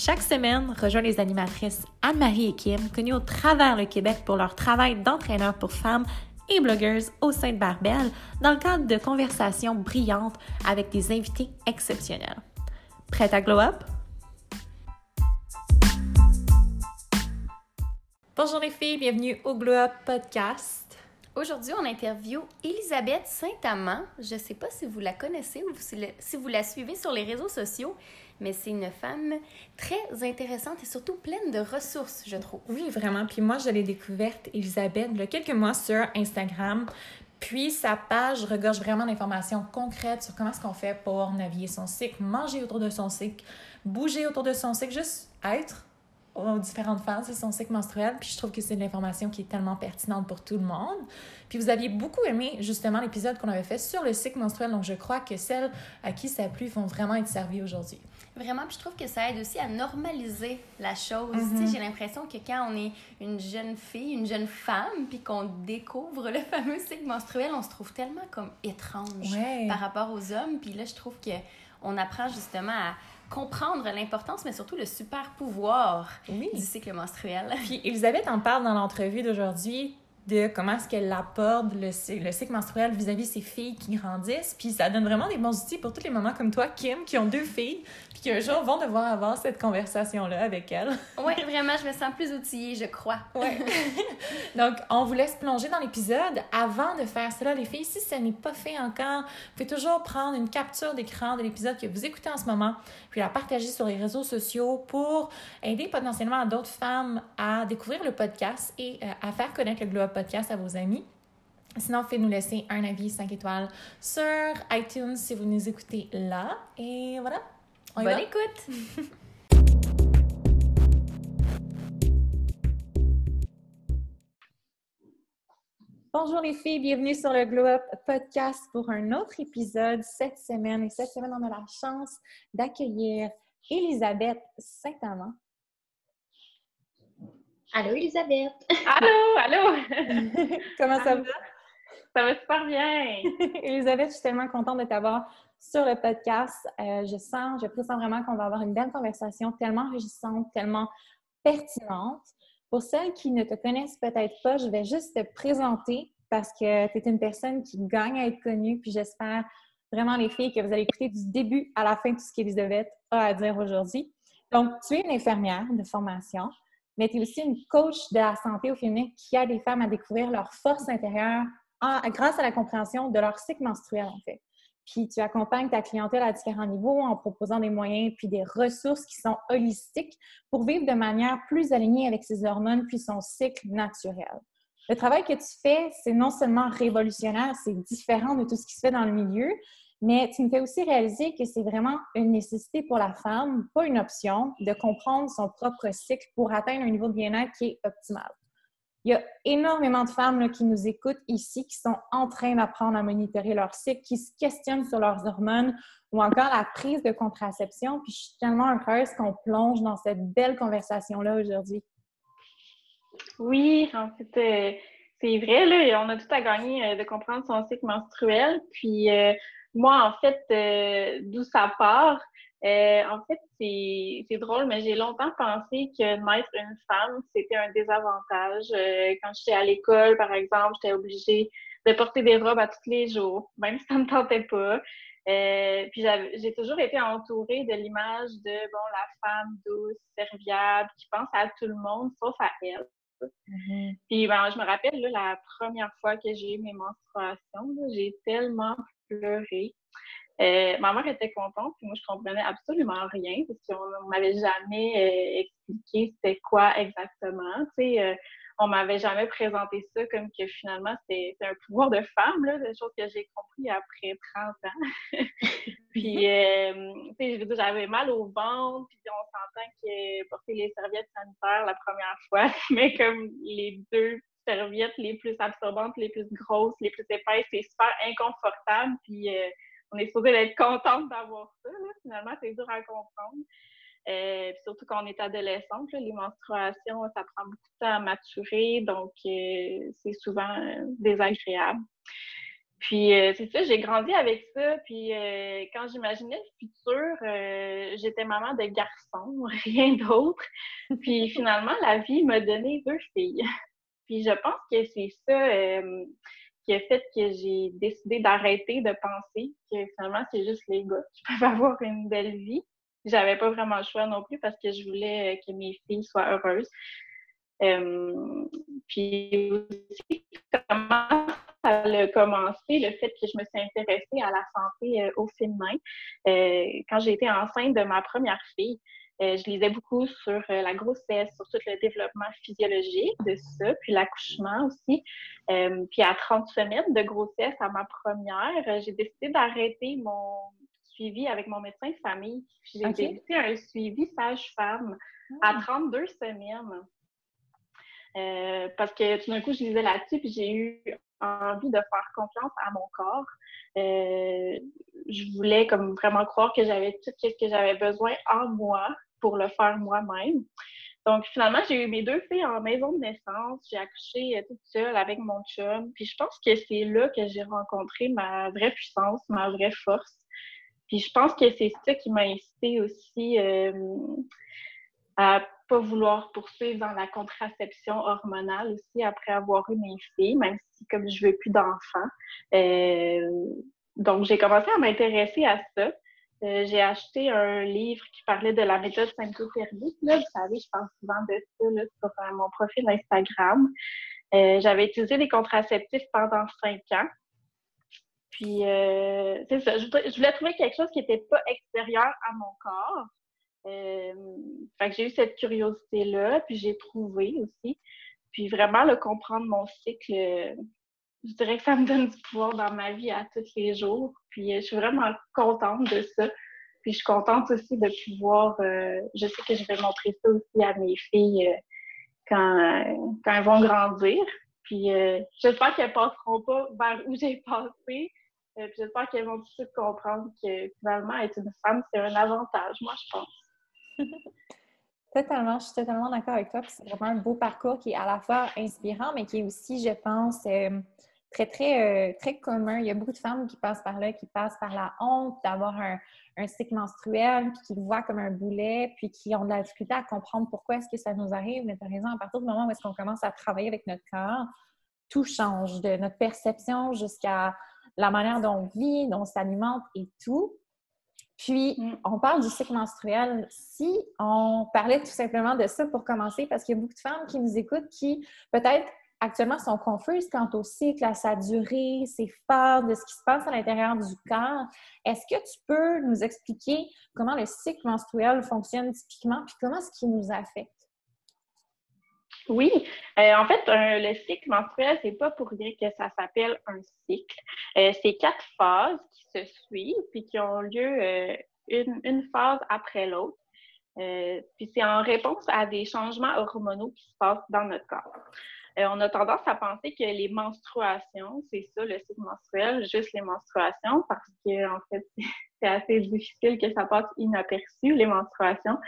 Chaque semaine, rejoins les animatrices Anne-Marie et Kim, connues au travers le Québec pour leur travail d'entraîneur pour femmes et blogueuses au sein de Barbel, dans le cadre de conversations brillantes avec des invités exceptionnels. Prête à glow up? Bonjour les filles, bienvenue au Glow Up Podcast. Aujourd'hui, on interview Elisabeth Saint-Amand. Je ne sais pas si vous la connaissez ou si vous la suivez sur les réseaux sociaux, mais c'est une femme très intéressante et surtout pleine de ressources, je trouve. Oui, vraiment. Puis moi, je l'ai découverte, Elisabeth, il y a quelques mois sur Instagram. Puis sa page regorge vraiment d'informations concrètes sur comment est-ce qu'on fait pour naviguer son cycle, manger autour de son cycle, bouger autour de son cycle, juste être aux différentes phases de son cycle menstruel. Puis je trouve que c'est de l'information qui est tellement pertinente pour tout le monde. Puis vous aviez beaucoup aimé justement l'épisode qu'on avait fait sur le cycle menstruel. Donc je crois que celles à qui ça a plu vont vraiment être servies aujourd'hui. Vraiment, puis je trouve que ça aide aussi à normaliser la chose. Mm-hmm. J'ai l'impression que quand on est une jeune fille, une jeune femme, puis qu'on découvre le fameux cycle menstruel, on se trouve tellement comme étrange par rapport aux hommes. Puis là, je trouve que on apprend justement à comprendre l'importance, mais surtout le super pouvoir du cycle menstruel. Puis Elisabeth en parle dans l'entrevue d'aujourd'hui de comment est-ce qu'elle apporte le, le cycle menstruel vis-à-vis -vis ses filles qui grandissent. Puis ça donne vraiment des bons outils pour toutes les mamans comme toi, Kim, qui ont deux filles, puis qui un jour vont devoir avoir cette conversation-là avec elles. oui, vraiment, je me sens plus outillée, je crois. oui. Donc, on vous laisse plonger dans l'épisode. Avant de faire cela, les filles, si ce n'est pas fait encore, vous pouvez toujours prendre une capture d'écran de l'épisode que vous écoutez en ce moment, puis la partager sur les réseaux sociaux pour aider potentiellement d'autres femmes à découvrir le podcast et euh, à faire connaître le Glow Podcast à vos amis. Sinon, faites nous laisser un avis 5 étoiles sur iTunes si vous nous écoutez là. Et voilà, Bonne écoute! Bonjour les filles, bienvenue sur le Glow Up Podcast pour un autre épisode cette semaine. Et cette semaine, on a la chance d'accueillir Elisabeth Saint-Amand. Allô, Elisabeth! Allô, allô! Comment ça va? Ça va super bien! Elisabeth, je suis tellement contente de t'avoir sur le podcast. Euh, je sens, je pressens vraiment qu'on va avoir une belle conversation tellement enrichissante, tellement pertinente. Pour celles qui ne te connaissent peut-être pas, je vais juste te présenter parce que tu es une personne qui gagne à être connue. Puis j'espère vraiment, les filles, que vous allez écouter du début à la fin tout ce qu'Elisabeth a à dire aujourd'hui. Donc, tu es une infirmière de formation, mais tu es aussi une coach de la santé au féminin qui aide les femmes à découvrir leur force intérieure grâce à la compréhension de leur cycle menstruel, en fait. Puis tu accompagnes ta clientèle à différents niveaux en proposant des moyens puis des ressources qui sont holistiques pour vivre de manière plus alignée avec ses hormones puis son cycle naturel. Le travail que tu fais, c'est non seulement révolutionnaire, c'est différent de tout ce qui se fait dans le milieu, mais tu me fais aussi réaliser que c'est vraiment une nécessité pour la femme, pas une option, de comprendre son propre cycle pour atteindre un niveau de bien-être qui est optimal. Il y a énormément de femmes qui nous écoutent ici qui sont en train d'apprendre à monitorer leur cycle, qui se questionnent sur leurs hormones ou encore la prise de contraception. Puis je suis tellement heureuse qu'on plonge dans cette belle conversation-là aujourd'hui. Oui, en fait, euh, c'est vrai, on a tout à gagner euh, de comprendre son cycle menstruel. Puis euh, moi, en fait, d'où ça part, euh, en fait, c'est drôle, mais j'ai longtemps pensé que naître une femme, c'était un désavantage. Euh, quand j'étais à l'école, par exemple, j'étais obligée de porter des robes à tous les jours, même si ça ne me tentait pas. Euh, puis j'ai toujours été entourée de l'image de bon la femme douce, serviable, qui pense à tout le monde sauf à elle. Mm-hmm. Puis ben, je me rappelle là, la première fois que j'ai eu mes menstruations, j'ai tellement pleuré. Euh, ma mère était contente, puis moi, je comprenais absolument rien parce qu'on ne m'avait jamais euh, expliqué c'était quoi exactement. Tu sais, euh, on m'avait jamais présenté ça comme que finalement, c'était un pouvoir de femme, là, des choses que j'ai compris après 30 ans. puis, tu sais, j'avais mal au ventre, puis on s'entend que porter les serviettes sanitaires la première fois, mais comme les deux serviettes les plus absorbantes, les plus grosses, les plus épaisses. C'est super inconfortable. Puis euh, on est supposé être contente d'avoir ça. Finalement, c'est dur à comprendre. Euh, surtout quand on est adolescente, les menstruations, ça prend beaucoup de temps à maturer, donc euh, c'est souvent désagréable. Puis c'est ça, j'ai grandi avec ça. Puis quand j'imaginais le futur, j'étais maman de garçons, rien d'autre. Puis finalement, la vie m'a donné deux filles. Puis je pense que c'est ça qui a fait que j'ai décidé d'arrêter de penser que finalement, c'est juste les gars qui peuvent avoir une belle vie. J'avais pas vraiment le choix non plus parce que je voulais que mes filles soient heureuses. puis aussi, comment ça a commencé, le fait que je me suis intéressée à la santé euh, au féminin. Euh, quand j'ai été enceinte de ma première fille, euh, je lisais beaucoup sur la grossesse, sur tout le développement physiologique de ça, puis l'accouchement aussi. puis à 30 semaines de grossesse à ma première, j'ai décidé d'arrêter mon suivi avec mon médecin de famille. J'ai okay. un suivi sage-femme à 32 ah. semaines. parce que tout d'un coup, je lisais là-dessus, puis j'ai eu envie de faire confiance à mon corps. Euh, je voulais comme vraiment croire que j'avais tout ce que j'avais besoin en moi pour le faire moi-même. Donc, finalement, j'ai eu mes deux filles en maison de naissance. J'ai accouché euh, toute seule avec mon chum. Puis, je pense que c'est là que j'ai rencontré ma vraie puissance, ma vraie force. Puis, je pense que c'est ça qui m'a incité aussi euh, à pas vouloir poursuivre dans la contraception hormonale aussi après avoir eu mes filles, même si comme je veux plus d'enfants. Euh, donc, j'ai commencé à m'intéresser à ça. Euh, j'ai acheté un livre qui parlait de la méthode symptothermique. Là. Vous savez, je pense souvent de ça là, sur euh, mon profil Instagram. J'avais utilisé des contraceptifs pendant cinq ans. Puis, c'est ça. Je, je, voulais trouver quelque chose qui n'était pas extérieur à mon corps, euh, fait que j'ai eu cette curiosité-là, puis j'ai trouvé aussi. Puis vraiment, le comprendre mon cycle, je dirais que ça me donne du pouvoir dans ma vie à tous les jours. Puis euh, je suis vraiment contente de ça. Puis je suis contente aussi de pouvoir, euh, je sais que je vais montrer ça aussi à mes filles quand, quand elles vont grandir. Puis j'espère qu'elles passeront pas vers où j'ai passé. puis j'espère qu'elles vont tout de suite comprendre que finalement, être une femme, c'est un avantage, moi, je pense. Totalement, je suis totalement d'accord avec toi. C'est vraiment un beau parcours qui est à la fois inspirant, mais qui est aussi, je pense, euh, très, très, euh, très commun. Il y a beaucoup de femmes qui passent par là, qui passent par la honte d'avoir un, cycle menstruel, puis qui le voient comme un boulet, puis qui ont de la difficulté à comprendre pourquoi est-ce que ça nous arrive. Mais as raison, à partir du moment où est-ce qu'on commence à travailler avec notre corps, tout change, de notre perception jusqu'à la manière dont on vit, dont on s'alimente et tout. Puis, mm. on parle du cycle menstruel. Si on parlait tout simplement de ça pour commencer, parce qu'il y a beaucoup de femmes qui nous écoutent qui, peut-être, actuellement sont confuses quant au cycle, à sa durée, ses phases, de ce qui se passe à l'intérieur du corps. Est-ce que tu peux nous expliquer comment le cycle menstruel fonctionne typiquement, puis comment est-ce qu'il nous affecte? Oui, euh, en fait, le cycle menstruel, c'est pas pour dire que ça s'appelle un cycle. Euh, c'est quatre phases qui se suivent puis qui ont lieu euh, une, une, phase après l'autre. puis c'est en réponse à des changements hormonaux qui se passent dans notre corps. On a tendance à penser que les menstruations, c'est ça le cycle menstruel, juste les menstruations, parce que en fait, c'est assez difficile que ça passe inaperçu, les menstruations.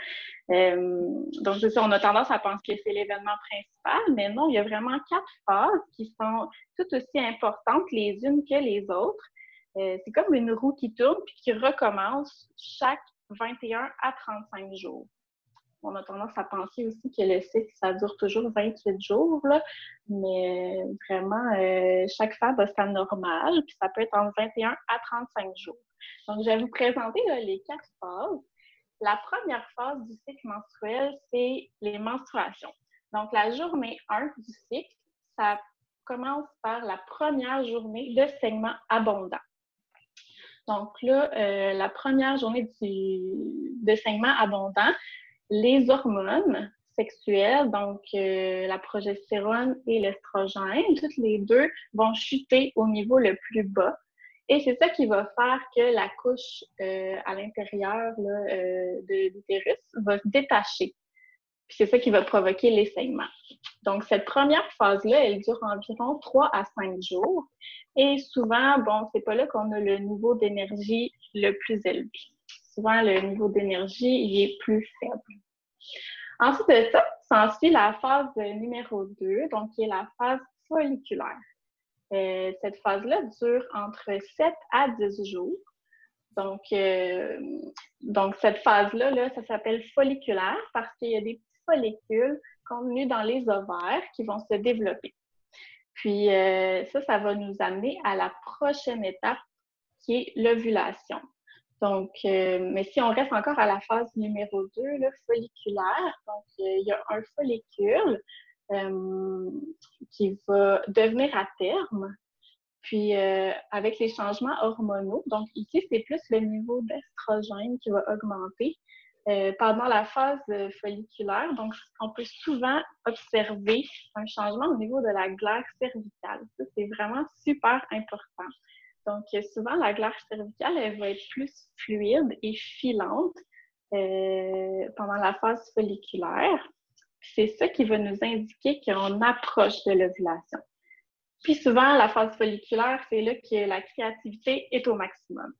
Euh, donc, c'est ça, on a tendance à penser que c'est l'événement principal, mais non, il y a vraiment quatre phases qui sont toutes aussi importantes les unes que les autres. Euh, c'est comme une roue qui tourne puis qui recommence chaque 21 à 35 jours. On a tendance à penser aussi que le cycle, ça dure toujours 28 jours, là, mais vraiment, euh, chaque phase a sa normale, puis ça peut être entre 21 à 35 jours. Donc, je vais vous présenter les quatre phases. La première phase du cycle menstruel, c'est les menstruations. Donc, la journée 1 du cycle, ça commence par la première journée de saignement abondant. Donc là, euh, la première journée de saignement abondant, les hormones sexuelles, donc euh, la progestérone et l'estrogène, toutes les deux vont chuter au niveau le plus bas. Et c'est ça qui va faire que la couche euh, à l'intérieur euh, de l'utérus va se détacher. C'est ça qui va provoquer l'essaignement. Donc, cette première phase-là, elle dure environ 3 à 5 jours. Et souvent, bon, c'est pas là qu'on a le niveau d'énergie le plus élevé. Souvent, le niveau d'énergie, est plus faible. Ensuite de ça, s'ensuit la phase numéro 2, donc qui est la phase folliculaire. Euh, cette phase-là dure entre 7 à 10 jours. Donc, euh, donc cette phase-là, là, ça s'appelle folliculaire parce qu'il y a des follicules contenus dans les ovaires qui vont se développer. Puis euh, ça, ça va nous amener à la prochaine étape qui est l'ovulation. Donc, euh, mais si on reste encore à la phase numéro 2, le folliculaire, donc il y a un follicule qui va devenir à terme puis, euh, avec les changements hormonaux, donc ici, c'est plus le niveau d'estrogène qui va augmenter euh, pendant la phase euh, folliculaire. Donc, on peut souvent observer un changement au niveau de la glaire cervicale. Ça, c'est vraiment super important. Donc, souvent, la glaire cervicale, elle va être plus fluide et filante pendant la phase folliculaire. C'est ça qui va nous indiquer qu'on approche de l'ovulation. Puis souvent, la phase folliculaire, c'est là que la créativité est au maximum.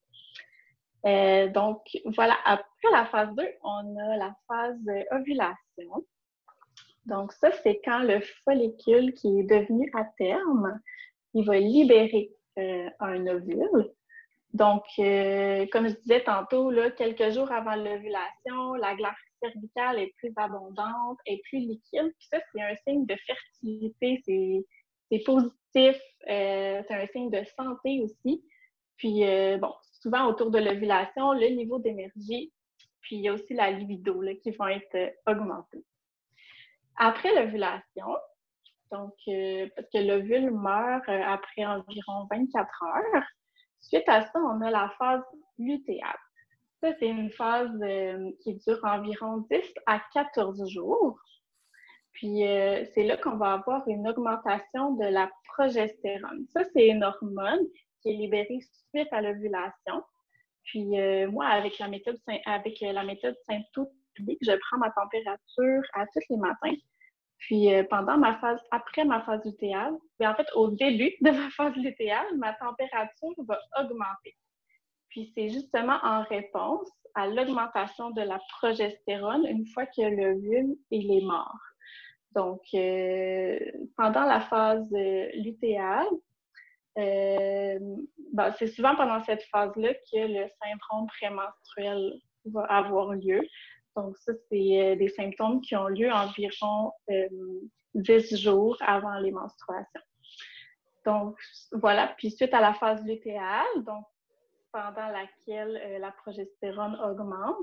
Euh, donc, voilà, après la phase 2, on a la phase ovulation. Donc, ça, c'est quand le follicule qui est devenu à terme, il va libérer euh, un ovule. Donc, euh, comme je disais tantôt, là, quelques jours avant l'ovulation, la glace cervicale est plus abondante, est plus liquide. Puis ça, c'est un signe de fertilité. C'est positif euh, c'est un signe de santé aussi. Puis, bon, souvent autour de l'ovulation, le niveau d'énergie, puis il y a aussi la libido là, qui vont être augmentés. Après l'ovulation, donc, parce que l'ovule meurt après environ 24 heures, suite à ça, on a la phase lutéale. Ça, c'est une phase qui dure environ 10 à 14 jours. Puis euh, c'est là qu'on va avoir une augmentation de la progestérone. Ça, c'est une hormone qui est libérée suite à l'ovulation. Puis euh, moi, avec la méthode avec la méthode je prends ma température à tous les matins. Puis euh, pendant ma phase, après ma phase lutéale, mais en fait au début de ma phase lutéale, ma température va augmenter. Puis c'est justement en réponse à l'augmentation de la progestérone une fois que l'ovule est mort. Donc, euh, pendant la phase euh, lutéale, ben, c'est souvent pendant cette phase-là que le syndrome prémenstruel va avoir lieu. Donc, ça, c'est des symptômes qui ont lieu environ 10 jours avant les menstruations. Donc, voilà. Puis, suite à la phase lutéale, donc, pendant laquelle la progestérone augmente,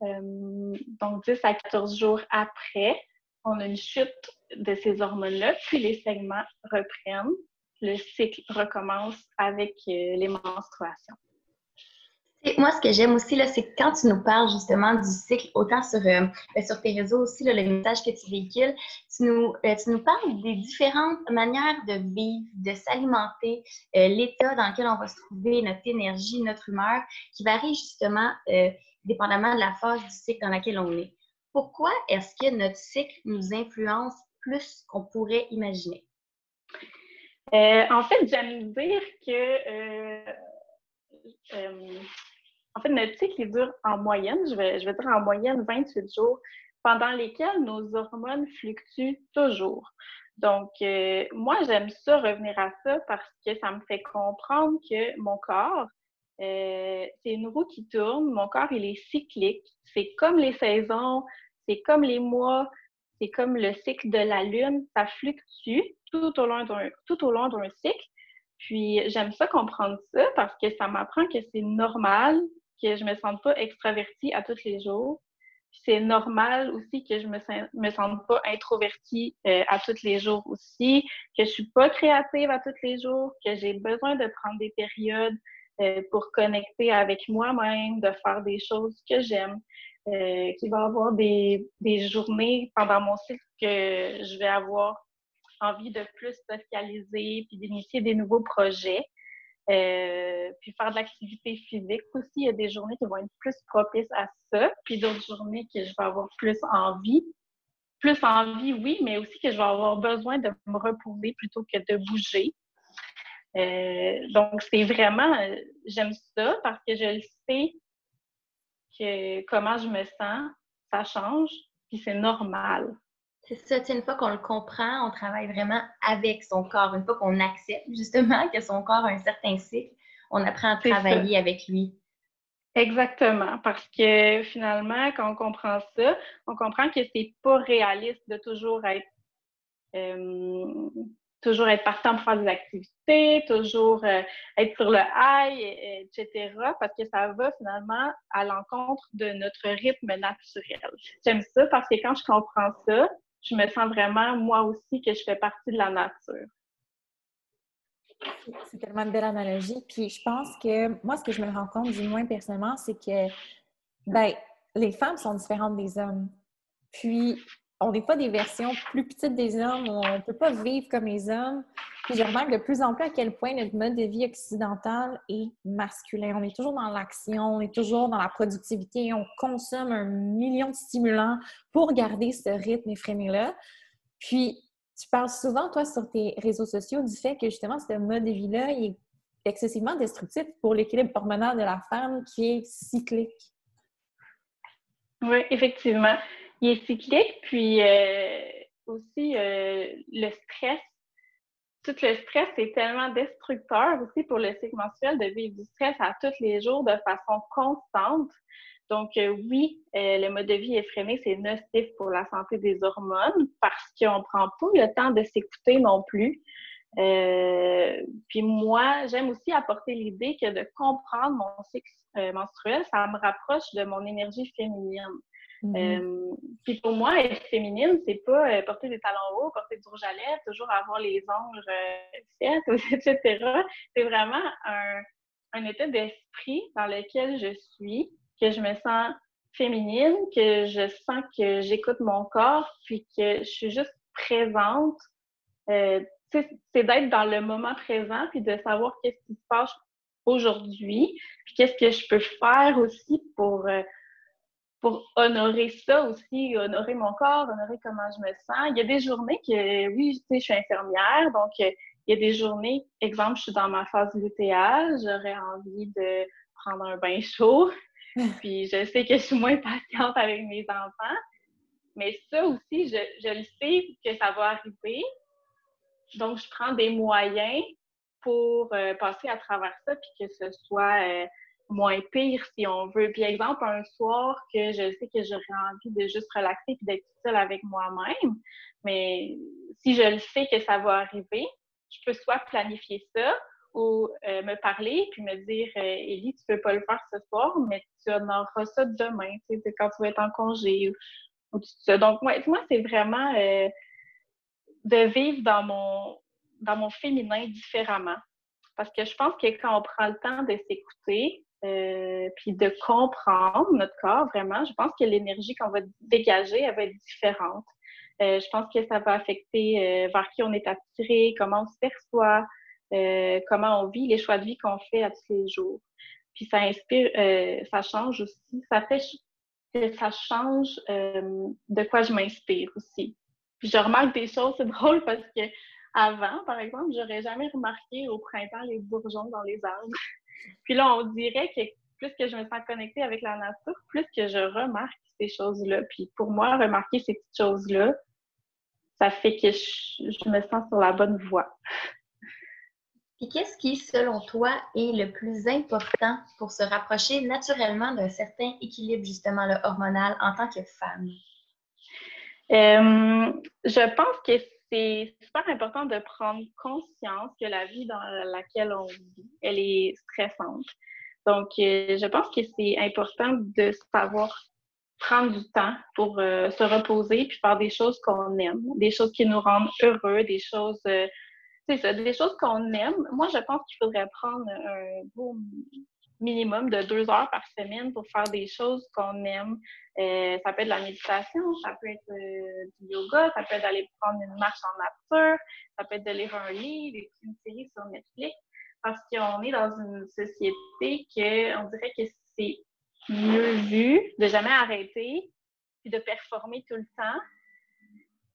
donc 10 à 14 jours après, on a une chute de ces hormones-là, puis les segments reprennent, le cycle recommence avec euh, les menstruations. Moi, ce que j'aime aussi, c'est quand tu nous parles justement du cycle, autant sur, euh, ben, sur tes réseaux aussi, le message que tu véhicules, tu nous, euh, tu nous parles des différentes manières de vivre, de s'alimenter, l'état dans lequel on va se trouver, notre énergie, notre humeur, qui varie justement dépendamment de la phase du cycle dans laquelle on est pourquoi est-ce que notre cycle nous influence plus qu'on pourrait imaginer? Euh, en fait, j'aime dire que euh, euh, en fait, notre cycle dure en moyenne, je vais, je vais dire en moyenne 28 jours, pendant lesquels nos hormones fluctuent toujours. Donc, moi, j'aime ça revenir à ça parce que ça me fait comprendre que mon corps, c'est une roue qui tourne. Mon corps, il est cyclique. C'est comme les saisons, c'est comme les mois, c'est comme le cycle de la lune, ça fluctue tout au long d'un tout au long d'un cycle. Puis j'aime ça comprendre ça parce que ça m'apprend que c'est normal que je me sente pas extravertie à tous les jours. C'est normal aussi que je me, me sente pas introvertie euh, à tous les jours aussi, que je suis pas créative à tous les jours, que j'ai besoin de prendre des périodes euh, pour connecter avec moi-même, de faire des choses que j'aime. Euh, qu'il va y avoir des, des, journées pendant mon cycle que je vais avoir envie de plus socialiser puis d'initier des nouveaux projets. Euh, puis faire de l'activité physique aussi. Il y a des journées qui vont être plus propices à ça, puis d'autres journées que je vais avoir plus envie plus envie, oui, mais aussi que je vais avoir besoin de me reposer plutôt que de bouger. Euh, donc, c'est vraiment, euh, j'aime ça parce que je le sais que comment je me sens, ça change, puis c'est normal. C'est ça, une fois qu'on le comprend, on travaille vraiment avec son corps. Une fois qu'on accepte justement que son corps a un certain cycle, on apprend à travailler avec lui. Exactement, parce que finalement, quand on comprend ça, on comprend que c'est pas réaliste de toujours être euh, toujours être partant pour faire des activités, toujours euh, être sur le high, etc., parce que ça va finalement à l'encontre de notre rythme naturel. J'aime ça parce que quand je comprends ça, je me sens vraiment, moi aussi, que je fais partie de la nature. C'est tellement une belle analogie. Puis je pense que moi, ce que je me rends compte, du moins personnellement, c'est que ben, les femmes sont différentes des hommes. Puis on n'est pas des versions plus petites des hommes, on ne peut pas vivre comme les hommes. Puis je remarque de plus en plus à quel point notre mode de vie occidental est masculin. On est toujours dans l'action, on est toujours dans la productivité, on consomme un million de stimulants pour garder ce rythme effréné-là. Puis tu parles souvent, toi, sur tes réseaux sociaux, du fait que justement, ce mode de vie-là est excessivement destructif pour l'équilibre hormonal de la femme qui est cyclique. Oui, effectivement il est cyclique, puis euh, aussi euh, le stress. Tout le stress est tellement destructeur aussi pour le cycle menstruel de vivre du stress à tous les jours de façon constante. Donc euh, oui, le mode de vie effréné, c'est nocif pour la santé des hormones parce qu'on ne prend pas le temps de s'écouter non plus. puis moi, j'aime aussi apporter l'idée que de comprendre mon cycle menstruel, ça me rapproche de mon énergie féminine. Euh, puis pour moi, être féminine, c'est pas euh, porter des talons hauts, porter du rouge à lèvres, toujours avoir les ongles euh, etc. C'est vraiment un, un état d'esprit dans lequel je suis, que je me sens féminine, que je sens que j'écoute mon corps, puis que je suis juste présente. c'est d'être dans le moment présent, puis de savoir qu'est-ce qui se passe aujourd'hui, puis qu'est-ce que je peux faire aussi pour pour honorer ça aussi, honorer mon corps, honorer comment je me sens. Il y a des journées que, oui, tu sais, je suis infirmière, donc euh, il y a des journées, exemple, je suis dans ma phase lutéale, j'aurais envie de prendre un bain chaud, puis je sais que je suis moins patiente avec mes enfants, mais ça aussi, je, je le sais que ça va arriver, donc je prends des moyens pour euh, passer à travers ça, puis que ce soit... Euh, moins pire si on veut. Puis exemple, un soir que je sais que j'aurais envie de juste relaxer et d'être seule avec moi-même, mais si je le sais que ça va arriver, je peux soit planifier ça ou euh, me parler puis me dire euh, Élie, tu peux pas le faire ce soir, mais tu en auras ça demain, tu sais, quand tu vas être en congé ou, tout ça. Donc moi, moi c'est vraiment euh, de vivre dans mon dans mon féminin différemment. Parce que je pense que quand on prend le temps de s'écouter, euh, puis de comprendre notre corps vraiment. Je pense que l'énergie qu'on va dégager, elle va être différente. Euh, je pense que ça va affecter euh, vers qui on est attiré, comment on se perçoit, comment on vit, les choix de vie qu'on fait à tous les jours. Puis ça inspire, ça change aussi, ça fait que ça change de quoi je m'inspire aussi. Puis je remarque des choses, c'est drôle parce que avant, par exemple, j'aurais jamais remarqué au printemps les bourgeons dans les arbres. Puis là, on dirait que plus que je me sens connectée avec la nature, plus que je remarque ces choses-là. Puis pour moi, remarquer ces petites choses-là, ça fait que je, me sens sur la bonne voie. Et qu'est-ce qui, selon toi, est le plus important pour se rapprocher naturellement d'un certain équilibre, justement, le hormonal en tant que femme? Euh, je pense que c'est super important de prendre conscience que la vie dans laquelle on vit, elle est stressante. Donc, euh, je pense que c'est important de savoir prendre du temps pour euh, se reposer puis faire des choses qu'on aime, des choses qui nous rendent heureux, des choses, euh, ça, des choses qu'on aime. Moi, je pense qu'il faudrait prendre un beau minimum de deux heures par semaine pour faire des choses qu'on aime. Euh, ça peut être de la méditation, ça peut être euh, du yoga, ça peut être d'aller prendre une marche en nature, ça peut être de lire un livre, écouter une série sur Netflix, parce qu'on est dans une société que on dirait que c'est mieux vu de jamais arrêter, puis de performer tout le temps,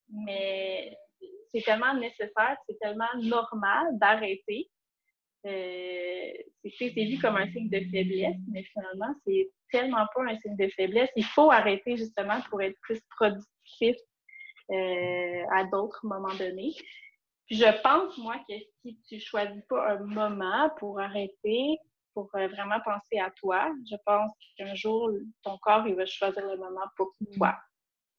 mais c'est tellement nécessaire, c'est tellement normal d'arrêter. Euh, c'est vu comme un signe de faiblesse, mais finalement, c'est tellement pas un signe de faiblesse. Il faut arrêter justement pour être plus productif euh, à d'autres moments donnés. Je pense, moi, que si tu choisis pas un moment pour arrêter, pour euh, vraiment penser à toi, je pense qu'un jour, ton corps, il va choisir le moment pour toi.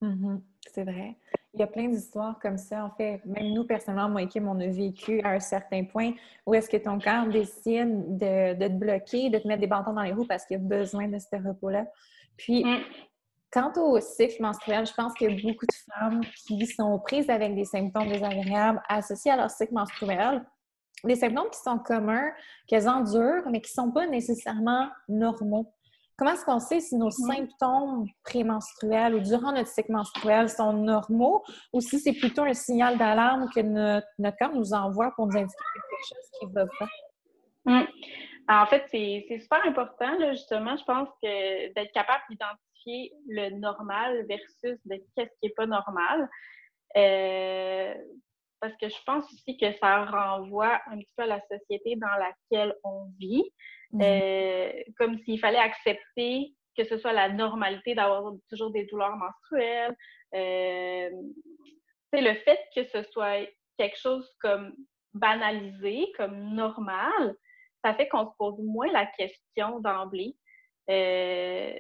Mm-hmm. C'est vrai. Il y a plein d'histoires comme ça. En fait, même nous, personnellement, moi et Kim, on a vécu à un certain point où est-ce que ton corps décide de, te bloquer, de te mettre des bâtons dans les roues parce qu'il a besoin de ce repos-là. Puis, mm. quant au cycle menstruel, je pense qu'il y a beaucoup de femmes qui sont prises avec des symptômes désagréables associés à leur cycle menstruel. Des symptômes qui sont communs, qu'elles endurent, mais qui ne sont pas nécessairement normaux. Comment est-ce qu'on sait si nos symptômes prémenstruels ou durant notre cycle menstruel sont normaux ou si c'est plutôt un signal d'alarme que notre, corps nous envoie pour nous indiquer quelque chose qui va pas? Hum. En fait, c'est super important, justement, je pense que d'être capable d'identifier le normal versus de qu'est-ce qui n'est pas normal. Euh, parce que je pense aussi que ça renvoie un petit peu à la société dans laquelle on vit. Mhm. Euh, comme s'il fallait accepter que ce soit la normalité d'avoir toujours des douleurs menstruelles. Euh, c'est le fait que ce soit quelque chose comme banalisé, comme normal, ça fait qu'on se pose moins la question d'emblée. Euh,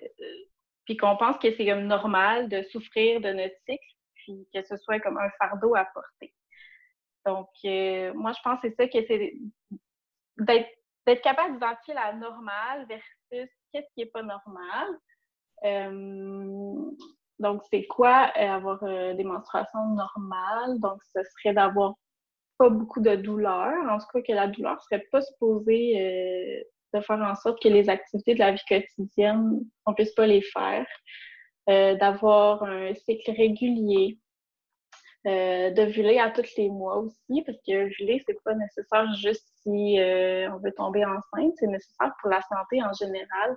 puis qu'on pense que c'est comme normal de souffrir de notre cycle, puis que ce soit comme un fardeau à porter. Donc, moi, je pense que c'est ça que c'est d'être d'être capable d'identifier la normale versus qu'est-ce qui n'est pas normal. Euh, donc, c'est quoi euh, avoir euh, des menstruations normales? Donc, ce serait d'avoir pas beaucoup de douleur. En tout cas, que la douleur ne serait pas supposée de faire en sorte que les activités de la vie quotidienne, on ne puisse pas les faire. d'avoir un cycle régulier, euh, d'ovuler à tous les mois aussi, parce que ovuler, c'est pas nécessaire juste si euh, on veut tomber enceinte, c'est nécessaire pour la santé en général.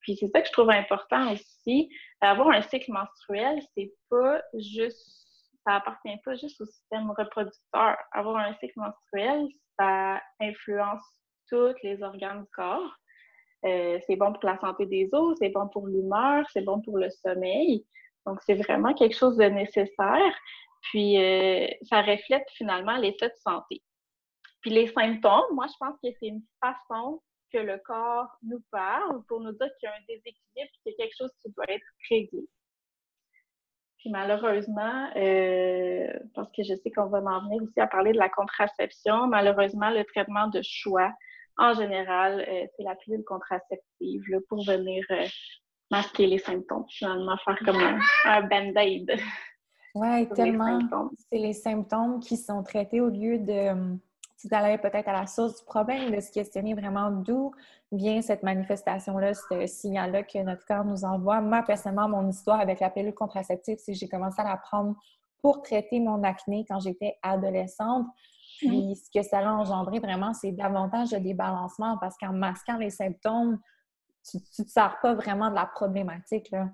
Puis c'est ça que je trouve important aussi. Avoir un cycle menstruel, c'est pas juste, ça appartient pas juste au système reproducteur. Avoir un cycle menstruel, ça influence tous les organes du corps. Euh, c'est bon pour la santé des os, c'est bon pour l'humeur, c'est bon pour le sommeil. Donc, c'est vraiment quelque chose de nécessaire. Puis, euh, ça reflète finalement l'état de santé. Puis, les symptômes, moi, je pense que c'est une façon que le corps nous parle pour nous dire qu'il y a un déséquilibre, qu'il y a quelque chose qui doit être réglé. Puis malheureusement, euh, parce que je sais qu'on va en venir aussi à parler de la contraception, malheureusement, le traitement de choix, en général, euh, c'est la pilule contraceptive pour venir masquer les symptômes, finalement, faire comme un, un band-aid. Oui, tellement. C'est les symptômes qui sont traités au lieu de d'aller peut-être à la source du problème, de se questionner vraiment d'où vient cette manifestation-là, ce signal-là que notre corps nous envoie. Moi, personnellement, mon histoire avec la pilule contraceptive, c'est que j'ai commencé à la prendre pour traiter mon acné quand j'étais adolescente. Puis, ce que ça a engendré vraiment, c'est davantage de débalancement parce qu'en masquant les symptômes, tu ne te sers pas vraiment de la problématique. Là.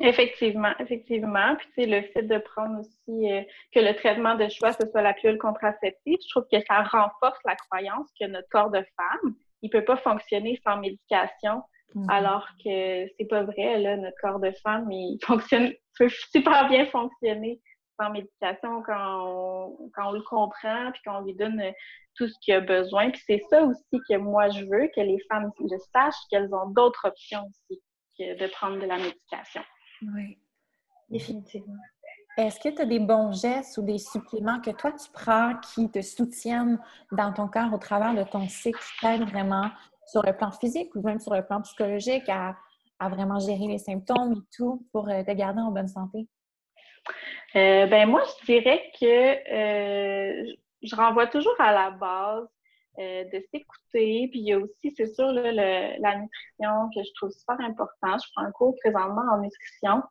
Effectivement, effectivement. Puis, tu sais, le fait de prendre aussi euh, que le traitement de choix, ce soit la pilule contraceptive, je trouve que ça renforce la croyance que notre corps de femme, il peut pas fonctionner sans médication, mm-hmm. alors que c'est pas vrai, là, notre corps de femme, il fonctionne, peut super bien fonctionner sans médication quand on, quand on le comprend, puis qu'on lui donne tout ce qu'il a besoin. Puis c'est ça aussi que moi, je veux, que les femmes, je sache qu'elles ont d'autres options aussi que de prendre de la médication. Oui, définitivement. Est-ce que tu as des bons gestes ou des suppléments que toi tu prends qui te soutiennent dans ton corps au travers de ton cycle, qui t'aident vraiment sur le plan physique ou même sur le plan psychologique à, vraiment gérer les symptômes et tout pour euh, te garder en bonne santé? Euh, ben moi, je dirais que euh, je renvoie toujours à la base de s'écouter. Puis il y a aussi, c'est sûr, là, la nutrition que je trouve super important. Je prends un cours présentement en nutrition.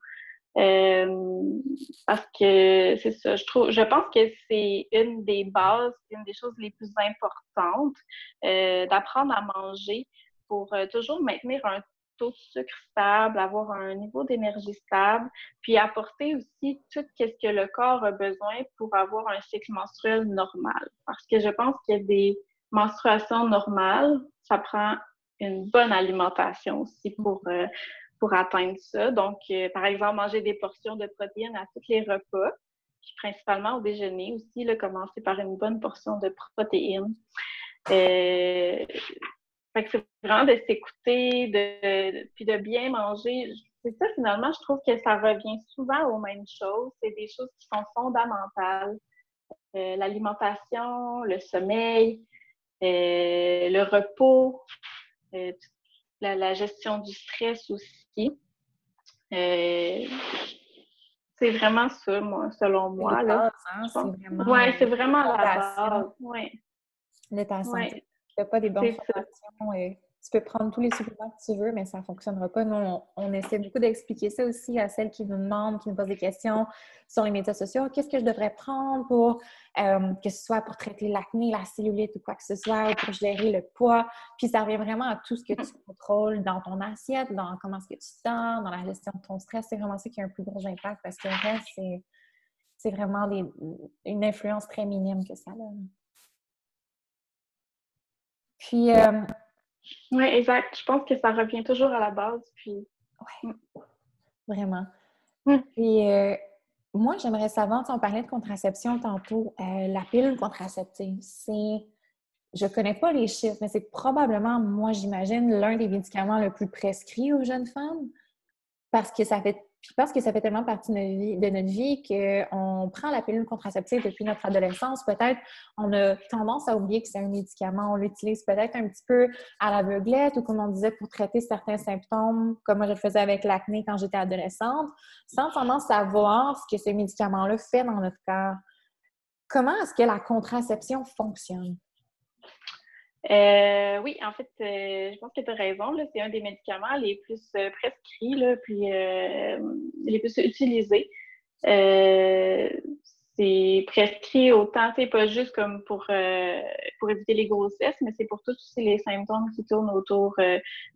Euh, parce que c'est ça, je trouve, je pense que c'est une des bases, une des choses les plus importantes euh, d'apprendre à manger pour euh, toujours maintenir un taux de sucre stable, avoir un niveau d'énergie stable, puis apporter aussi tout ce que le corps a besoin pour avoir un cycle menstruel normal. Parce que je pense qu'il y a des menstruations normales, ça prend une bonne alimentation aussi pour, euh, pour atteindre ça. Donc, euh, par exemple, manger des portions de protéines à tous les repas, puis principalement au déjeuner aussi, là, commencer par une bonne portion de protéines. Euh, c'est vraiment de s'écouter, puis de bien manger. C'est ça, finalement, je trouve que ça revient souvent aux mêmes choses. C'est des choses qui sont fondamentales. Euh, l'alimentation, le sommeil, le repos, euh, la, gestion du stress aussi. c'est vraiment ça, moi, selon moi. Hein, oui, c'est vraiment la base. Ouais. L'état santé fais pas des bonnes formations et tu peux prendre tous les suppléments que tu veux, mais ça ne fonctionnera pas. Nous, on, essaie beaucoup d'expliquer ça aussi à celles qui nous demandent, qui nous posent des questions sur les médias sociaux. Qu'est-ce que je devrais prendre pour euh, que ce soit pour traiter l'acné, la cellulite ou quoi que ce soit, ou pour gérer le poids? Puis ça revient vraiment à tout ce que tu contrôles dans ton assiette, dans comment est-ce que tu sens, dans la gestion de ton stress. C'est vraiment ça qui a un plus gros impact parce que le reste, c'est vraiment une influence très minime que ça a. Puis. Euh, oui, exact. Je pense que ça revient toujours à la base. Puis. Oui. Vraiment. Mm. Puis. Euh, moi, j'aimerais savoir, on parlait de contraception tantôt, euh, la pilule contraceptive, c'est, je connais pas les chiffres, mais c'est probablement, moi, j'imagine, l'un des médicaments le plus prescrits aux jeunes femmes parce que ça fait je pense que ça fait tellement partie de notre vie, qu'on prend la pilule contraceptive depuis notre adolescence. Peut-être on a tendance à oublier que c'est un médicament. On l'utilise peut-être un petit peu à l'aveuglette ou comme on disait pour traiter certains symptômes, comme moi je le faisais avec l'acné quand j'étais adolescente, sans vraiment savoir ce que ce médicament-là fait dans notre corps. Comment est-ce que la contraception fonctionne? Euh, oui, en fait, euh, je pense que tu as raison. C'est un des médicaments les plus euh, prescrits, là, puis les plus utilisés. c'est prescrit autant, c'est pas juste comme pour, pour éviter les grossesses, mais c'est pour tous les symptômes qui tournent autour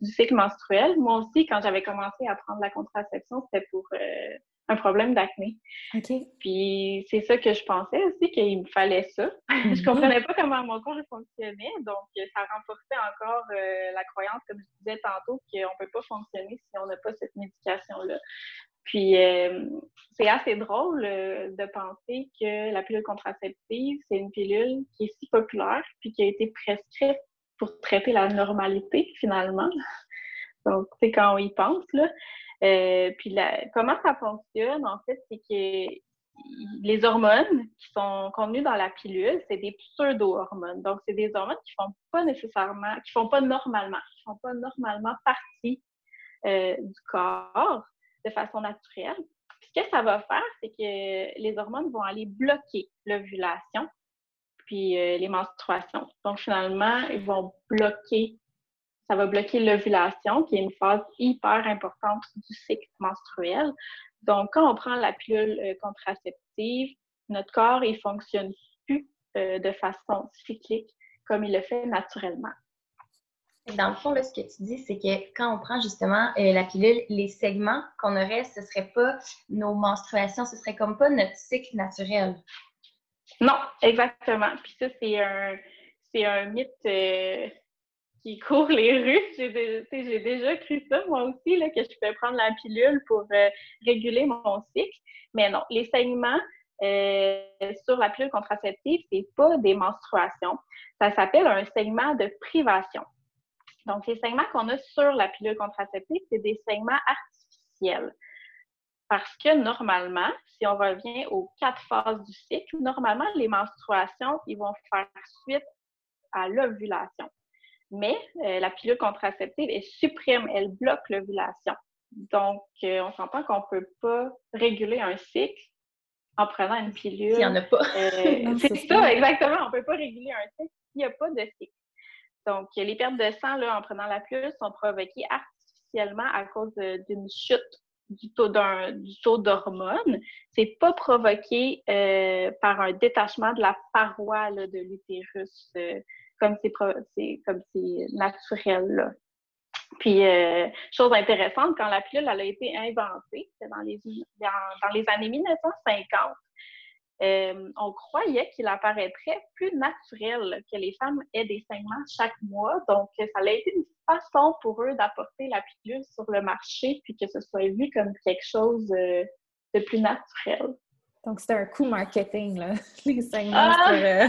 du cycle menstruel. Moi aussi, quand j'avais commencé à prendre la contraception, c'était pour un problème d'acné. Puis c'est ça que je pensais aussi, qu'il me fallait ça. Je je comprenais pas comment mon corps fonctionnait, donc ça renforçait encore euh, la croyance, comme je disais tantôt, qu'on ne peut pas fonctionner si on n'a pas cette médication-là. Puis euh, c'est assez drôle euh, de penser que la pilule contraceptive, c'est une pilule qui est si populaire, puis qui a été prescrite pour traiter la normalité finalement. Donc, c'est quand on y pense, là. Euh, puis comment ça fonctionne, en fait, c'est que les hormones qui sont contenues dans la pilule, c'est des pseudo-hormones. Donc, c'est des hormones qui font pas nécessairement, qui font pas normalement, qui font pas normalement partie euh, du corps de façon naturelle. Ce que ça va faire, c'est que les hormones vont aller bloquer l'ovulation puis euh, les menstruations. Donc, finalement, ils vont bloquer ça va bloquer l'ovulation, qui est une phase hyper importante du cycle menstruel. Donc, quand on prend la pilule euh, contraceptive, notre corps, il fonctionne plus euh, de façon cyclique comme il le fait naturellement. Dans le fond, là, ce que tu dis, c'est que quand on prend justement euh, la pilule, les segments qu'on aurait, ce ne serait pas nos menstruations, ce serait comme pas notre cycle naturel. Non, exactement. Puis ça, c'est un, c'est un mythe qui court les rues. J'ai déjà cru ça, moi aussi, que je pouvais prendre la pilule pour euh, réguler mon cycle. Mais non, les saignements euh, sur la pilule contraceptive, c'est pas des menstruations. Ça s'appelle un saignement de privation. Donc, les saignements qu'on a sur la pilule contraceptive, c'est des saignements artificiels. Parce que normalement, si on revient aux quatre phases du cycle, normalement, les menstruations, ils vont faire suite à l'ovulation. Mais euh, la pilule contraceptive est suprême, elle bloque l'ovulation. Donc, euh, on s'entend qu'on ne peut pas réguler un cycle en prenant une pilule. S'il n'y en a pas. Euh, c'est ça, exactement. On ne peut pas réguler un cycle s'il n'y a pas de cycle. Donc, les pertes de sang là, en prenant la pilule sont provoquées artificiellement à cause d'une chute du taux d'hormones. C'est pas provoqué par un détachement de la paroi là, de l'utérus comme c'est comme c'est naturel. Puis, euh, chose intéressante, quand la pilule elle a été inventée, dans les, dans, les années 1950, euh, on croyait qu'il apparaîtrait plus naturel que les femmes aient des saignements chaque mois. Donc, ça a été une façon pour eux d'apporter la pilule sur le marché, puis que ce soit vu comme quelque chose euh, de plus naturel. Donc, c'était un coup marketing, là, les saignements ah! sur, euh,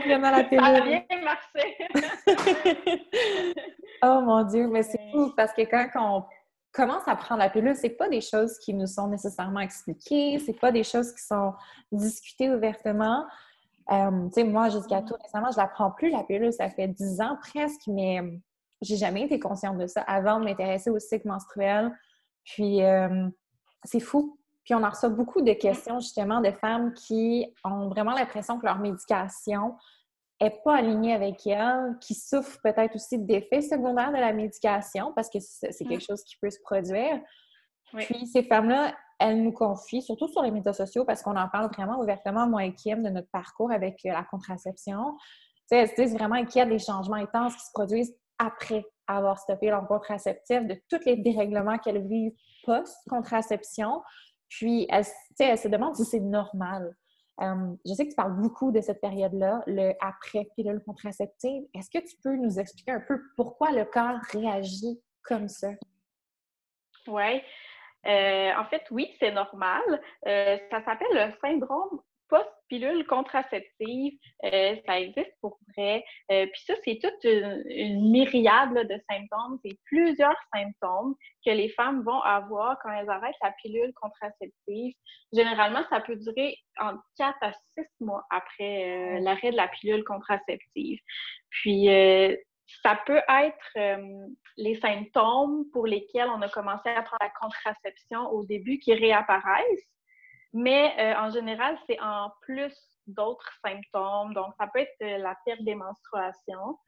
vraiment la pilule. Ça a bien marché! oh mon Dieu, mais c'est fou parce que quand on commence à prendre la pilule, c'est pas des choses qui nous sont nécessairement expliquées, c'est pas des choses qui sont discutées ouvertement. Euh, tu sais, moi, jusqu'à tout récemment, je la prends plus, la pilule, ça fait dix ans presque, mais j'ai jamais été consciente de ça avant de m'intéresser au cycle menstruel. Puis, euh, c'est fou puis on en reçoit beaucoup de questions justement de femmes qui ont vraiment l'impression que leur médication n'est pas alignée avec elles, qui souffrent peut-être aussi d'effets secondaires de la médication parce que c'est quelque chose qui peut se produire. Puis ces femmes-là, elles nous confient, surtout sur les médias sociaux, parce qu'on en parle vraiment ouvertement, moi et Kim, de notre parcours avec euh, la contraception. elles se disent vraiment qu'il y a des changements intenses qui se produisent après avoir stoppé leur contraceptif, de tous les dérèglements qu'elles vivent post-contraception. Puis, elle, elle se demande si c'est normal. Je sais que tu parles beaucoup de cette période-là, le après-pilule contraceptive. Est-ce que tu peux nous expliquer un peu pourquoi le corps réagit comme ça? Oui. Euh, en fait, oui, c'est normal. Euh, ça s'appelle le syndrome post-pilule contraceptive, euh, ça existe pour vrai. Euh, puis ça, c'est toute une, myriade de symptômes. C'est plusieurs symptômes que les femmes vont avoir quand elles arrêtent la pilule contraceptive. Généralement, ça peut durer entre 4 à 6 mois après euh, l'arrêt de la pilule contraceptive. Puis, ça peut être les symptômes pour lesquels on a commencé à prendre la contraception au début qui réapparaissent. Mais euh, en général, c'est en plus d'autres symptômes. Donc, ça peut être euh, la perte des menstruations,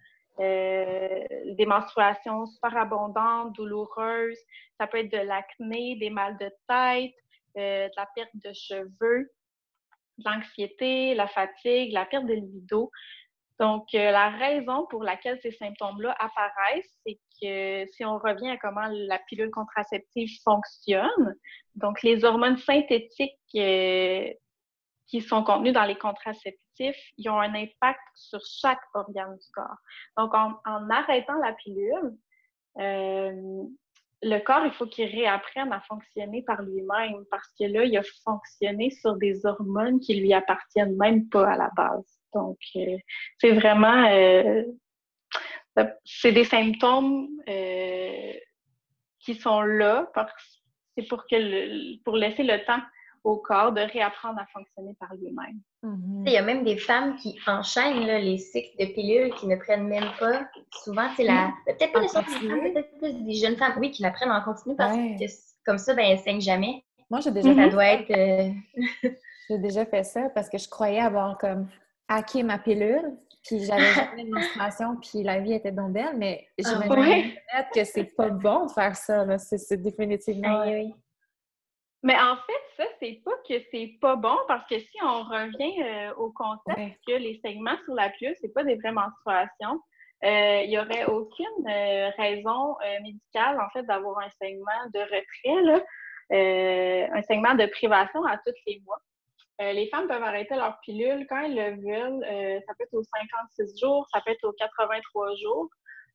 euh, des menstruations super abondantes, douloureuses. Ça peut être de l'acné, des mal de tête, de la perte de cheveux, l'anxiété, la fatigue, la perte de libido. Donc, la raison pour laquelle ces symptômes-là apparaissent, c'est que si on revient à comment la pilule contraceptive fonctionne, donc, les hormones synthétiques euh, qui sont contenues dans les contraceptifs, ils ont un impact sur chaque organe du corps. Donc, en, arrêtant la pilule, euh, le corps, il faut qu'il réapprenne à fonctionner par lui-même parce que là, il a fonctionné sur des hormones qui lui appartiennent même pas à la base. Donc, euh, c'est vraiment... c'est des symptômes qui sont là parce c'est pour que pour laisser le temps au corps de réapprendre à fonctionner par lui-même. Mm-hmm. Il y a même des femmes qui enchaînent les cycles de pilules, qui ne prennent même pas. Souvent, c'est la. Mm-hmm. Peut-être pas nécessairement peut-être plus des jeunes femmes, oui, qui la prennent en continu parce que comme ça, ben, elles ne saignent jamais. Moi, j'ai déjà, ça doit être, euh, j'ai déjà fait ça parce que je croyais avoir comme hacké ma pilule, puis j'avais jamais de menstruation, puis la vie était donc belle, mais je ah, me ouais. que c'est pas bon de faire ça. C'est, définitivement... Mais en fait, ça, c'est pas que c'est pas bon, parce que si on revient euh, au contexte que les segments sur la pilule, c'est pas des vraies menstruations, euh, il n'y aurait aucune euh, raison médicale, en fait, d'avoir un segment de retrait, là, un segment de privation à tous les mois. Euh, les femmes peuvent arrêter leur pilule quand elles le veulent. Euh, ça peut être aux 56 jours, ça peut être aux 83 jours.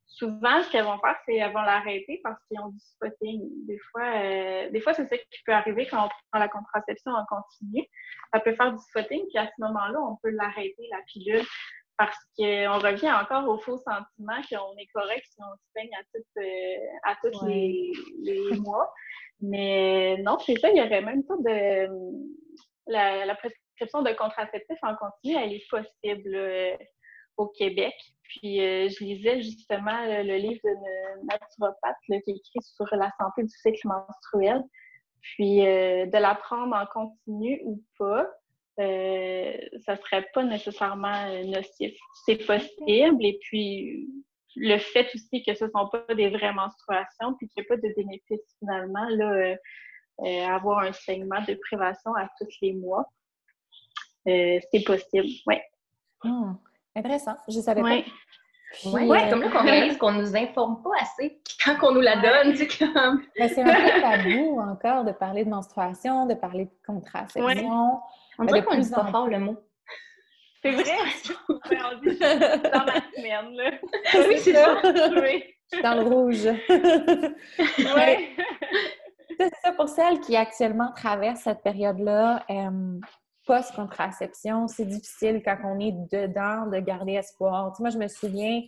Souvent, ce qu'elles vont faire, c'est qu'elles vont l'arrêter parce qu'ils ont du spotting. Des fois, euh, des fois c'est ça qui peut arriver quand on prend la contraception en continu. Ça peut faire du spotting, puis à ce moment-là, on peut l'arrêter, la pilule, parce qu'on revient encore au faux sentiment qu'on est correct si on se peigne à, tous les, mois. Mais non, c'est ça, il n'y aurait même pas de la, prescription de contraceptifs en continu, elle est possible euh, au Québec. Puis euh, je lisais justement le, livre d'une naturopathe qui écrit sur la santé du cycle menstruel. Puis euh, de la prendre en continu ou pas, ça serait pas nécessairement nocif. C'est possible. Et puis le fait aussi que ce ne sont pas des vraies menstruations, puis qu'il n'y a pas de bénéfices finalement, là, euh, avoir un segment de prévention à tous les mois. Euh, c'est possible, oui. Hmm. Intéressant. Je savais pas. Oui, ouais, comme là qu'on réalise qu'on nous informe pas assez quand on nous la donne. Tu comme... c'est un peu tabou encore de parler de menstruation, de parler de contraception. On dirait qu'on dit pas fort le mot. C'est vrai? on dit dans ma semaine, là. Oui, c'est ça. Dans le rouge. oui. C'est ça pour celles qui actuellement traversent cette période-là. Euh, post-contraception, c'est difficile quand on est dedans de garder espoir. Moi, je me souviens,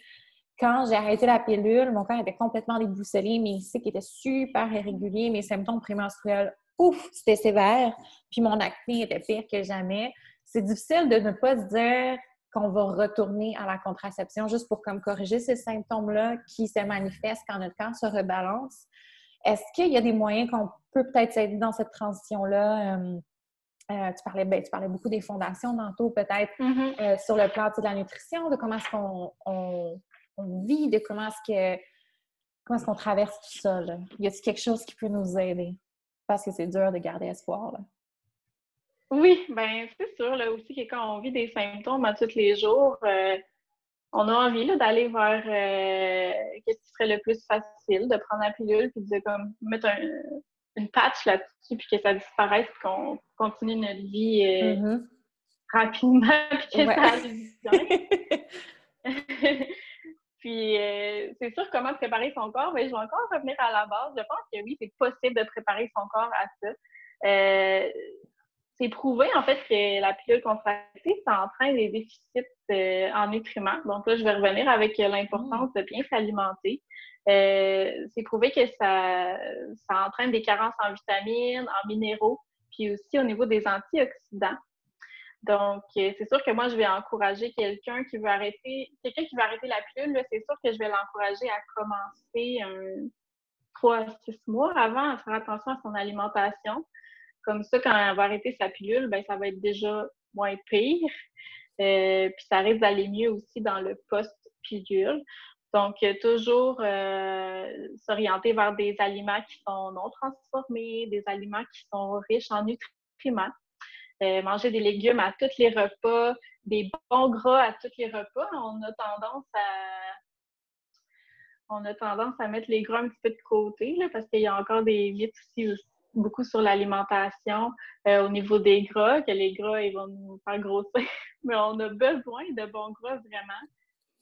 quand j'ai arrêté la pilule, mon corps était complètement déboussolé, mes cycles étaient super irréguliers, mes symptômes prémenstruels, ouf, c'était sévère, puis mon acné était pire que jamais. C'est difficile de ne pas se dire qu'on va retourner à la contraception juste pour comme corriger ces symptômes-là qui se manifestent quand notre corps se rebalance. Est-ce qu'il y a des moyens qu'on peut peut-être s'aider dans cette transition-là? Euh, euh, tu, parlais, ben, tu parlais beaucoup des fondations tantôt, peut-être mm-hmm. euh, sur le plan de la nutrition, de comment est-ce qu'on on, vit, de comment est-ce que comment est-ce qu'on traverse tout ça. Là? Y a-t-il quelque chose qui peut nous aider? Parce que c'est dur de garder espoir. Là. Oui, ben c'est sûr là aussi que quand on vit des symptômes à tous les jours, euh, on a envie d'aller vers qu'est-ce qui serait le plus facile, de prendre la pilule puis de comme mettre un, une patch là-dessus, puis que ça disparaisse, qu'on continue notre vie euh, mm-hmm. rapidement, puis que ça bien. puis, euh, c'est sûr, comment préparer son corps? mais je vais encore revenir à la base. Je pense que oui, c'est possible de préparer son corps à ça. Euh, c'est prouvé, en fait, que la pilule contractive, ça entraîne des déficits en nutriments. Donc là, je vais revenir avec l'importance de bien s'alimenter. Euh, c'est prouvé que ça, ça entraîne des carences en vitamines, en minéraux, puis aussi au niveau des antioxydants. Donc, euh, c'est sûr que moi, je vais encourager quelqu'un qui veut arrêter, quelqu'un qui veut arrêter la pilule, c'est sûr que je vais l'encourager à commencer un 3 à 6 mois avant à faire attention à son alimentation. Comme ça, quand elle va arrêter sa pilule, ben, ça va être déjà moins pire. Euh, puis ça risque d'aller mieux aussi dans le post-pilule. Donc, toujours euh, s'orienter vers des aliments qui sont non transformés, des aliments qui sont riches en nutriments. Euh, manger des légumes à tous les repas, des bons gras à tous les repas. On a tendance à on a tendance à mettre les gras un petit peu de côté parce qu'il y a encore des mythes aussi, beaucoup sur l'alimentation euh, au niveau des gras, que les gras ils vont nous faire grossir. Mais on a besoin de bons gras vraiment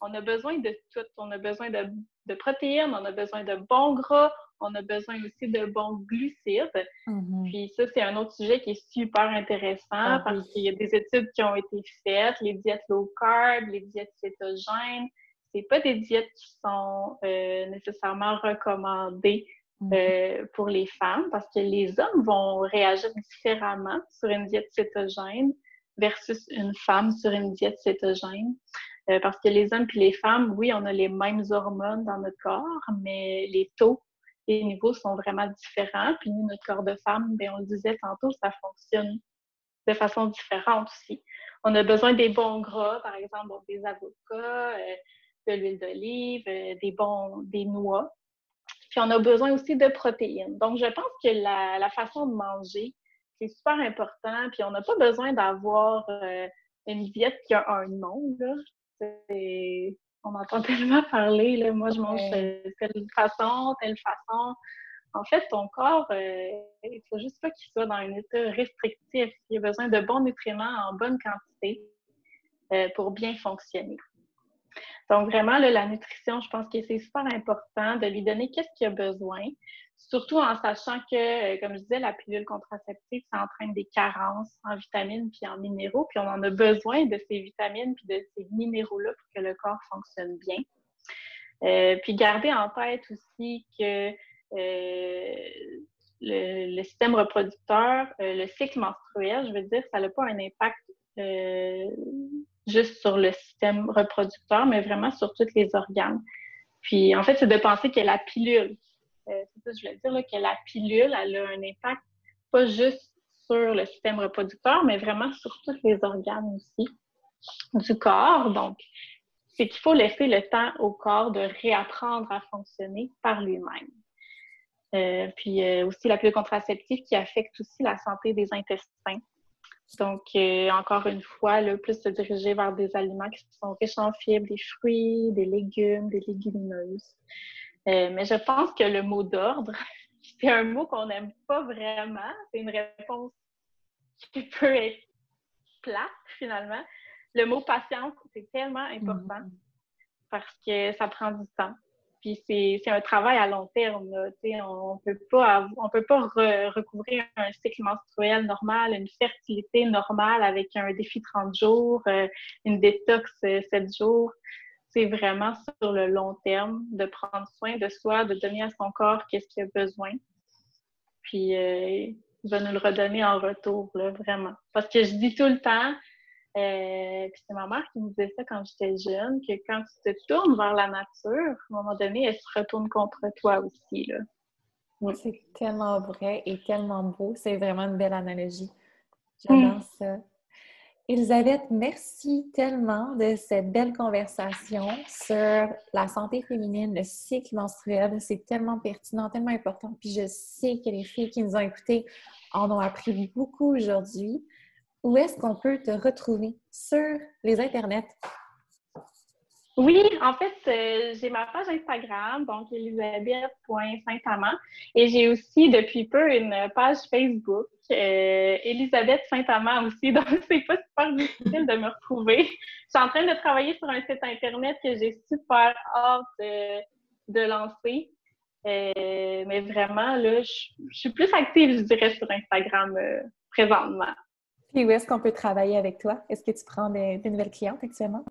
on a besoin de tout. On a besoin de, protéines, on a besoin de bons gras, on a besoin aussi de bons glucides. Mm-hmm. Puis ça, c'est un autre sujet qui est super intéressant ah parce qu'il y a des études qui ont été faites, les diètes low carb, les diètes cétogènes. C'est pas des diètes qui sont euh, nécessairement recommandées euh, pour les femmes parce que les hommes vont réagir différemment sur une diète cétogène versus une femme sur une diète cétogène. Euh, parce que les hommes et les femmes, oui, on a les mêmes hormones dans notre corps, mais les taux les niveaux sont vraiment différents. Puis nous, notre corps de femme, bien, on le disait tantôt, ça fonctionne de façon différente aussi. On a besoin des bons gras, par exemple, des avocats, euh, de l'huile d'olive, euh, des bons, des noix. Puis on a besoin aussi de protéines. Donc, je pense que la, la façon de manger, c'est super important. Puis on n'a pas besoin d'avoir une diète qui a un nom. Là on entend tellement parler, là, moi je mange de telle façon, telle façon. En fait, ton corps, euh, il faut juste pas qu'il soit dans un état restrictif. Il a besoin de bons nutriments en bonne quantité euh, pour bien fonctionner. Donc, vraiment, la nutrition, je pense que c'est super important de lui donner qu'est-ce qu'il a besoin. Surtout en sachant que, euh, comme je disais, la pilule contraceptive, ça entraîne des carences en vitamines puis en minéraux, puis on en a besoin de ces vitamines puis de ces minéraux-là pour que le corps fonctionne bien. Euh, puis garder en tête aussi que euh, le, système reproducteur, le cycle menstruel, je veux dire, ça n'a pas un impact juste sur le système reproducteur, mais vraiment sur tous les organes. Puis en fait, c'est de penser que la pilule, euh, c'est ça que je voulais dire, que la pilule, elle a un impact pas juste sur le système reproducteur, mais vraiment sur tous les organes aussi du corps. Donc, c'est qu'il faut laisser le temps au corps de réapprendre à fonctionner par lui-même. Euh, puis euh, aussi la pilule contraceptive qui affecte aussi la santé des intestins. Donc, euh, encore une fois, le plus se diriger vers des aliments qui sont riches en fibres, des fruits, des légumes, des légumineuses. Euh, mais je pense que le mot d'ordre, c'est un mot qu'on n'aime pas vraiment. C'est une réponse qui peut être plate, finalement. Le mot patience, c'est tellement important mm-hmm. parce que ça prend du temps. Puis c'est un travail à long terme. On ne peut pas, recouvrir un cycle menstruel normal, une fertilité normale avec un défi 30 jours, euh, une détox 7 euh, jours. C'est vraiment sur le long terme de prendre soin de soi, de donner à son corps qu'est-ce qu'il a besoin. Puis euh, il va nous le redonner en retour, là, vraiment. Parce que je dis tout le temps, euh, c'est ma mère qui me disait ça quand j'étais jeune, que quand tu te tournes vers la nature, à un moment donné, elle se retourne contre toi aussi. Là. C'est tellement vrai et tellement beau. C'est vraiment une belle analogie. J'adore mm. ça. Elisabeth, merci tellement de cette belle conversation sur la santé féminine, le cycle menstruel. C'est tellement pertinent, tellement important. Puis je sais que les filles qui nous ont écoutées en ont appris beaucoup aujourd'hui où est-ce qu'on peut te retrouver? Sur les internets? Oui, en fait, euh, j'ai ma page Instagram, donc elisabeth.saint-amand, et j'ai aussi depuis peu une page Facebook, euh, Elisabeth Saint-Amand aussi, donc c'est pas super difficile de me retrouver. Je suis en train de travailler sur un site Internet que j'ai super hâte de, lancer. Euh, mais vraiment, là, je, suis plus active, je dirais, sur Instagram présentement. Puis où est-ce qu'on peut travailler avec toi? Est-ce que tu prends des, nouvelles clientes actuellement?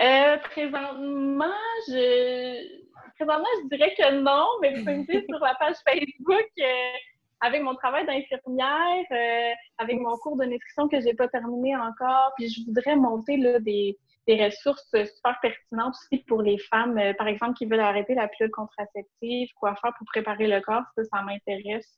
Euh, présentement, je présentement, je dirais que non, mais vous pouvez me dire sur la page Facebook euh, avec mon travail d'infirmière, euh, avec mon cours de nutrition que j'ai pas terminé encore, puis je voudrais monter là, des, des ressources super pertinentes aussi pour les femmes, par exemple, qui veulent arrêter la pilule contraceptive, quoi faire pour préparer le corps, ça, ça m'intéresse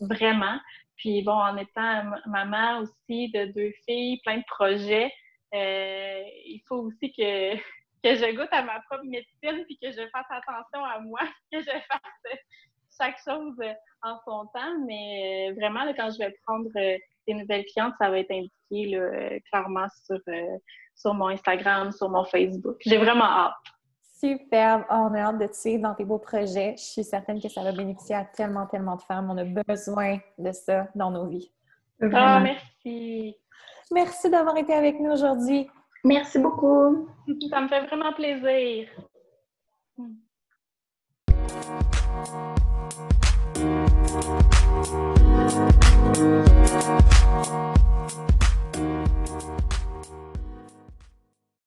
vraiment. Puis bon, en étant maman aussi de deux filles, plein de projets, euh, il faut aussi que, que je goûte à ma propre médecine puis que je fasse attention à moi, que je fasse chaque chose en son temps. Mais euh, vraiment, quand je vais prendre euh, des nouvelles clientes, ça va être indiqué euh, clairement sur, euh, sur mon Instagram, sur mon Facebook. J'ai vraiment hâte. Superbe. Ah, on a hâte de te suivre dans tes beaux projets. Je suis certaine que ça va bénéficier à tellement, tellement de femmes. On a besoin de ça dans nos vies. Ah, merci. Merci d'avoir été avec nous aujourd'hui. Merci beaucoup. Ça me fait vraiment plaisir. Hmm. Thank you.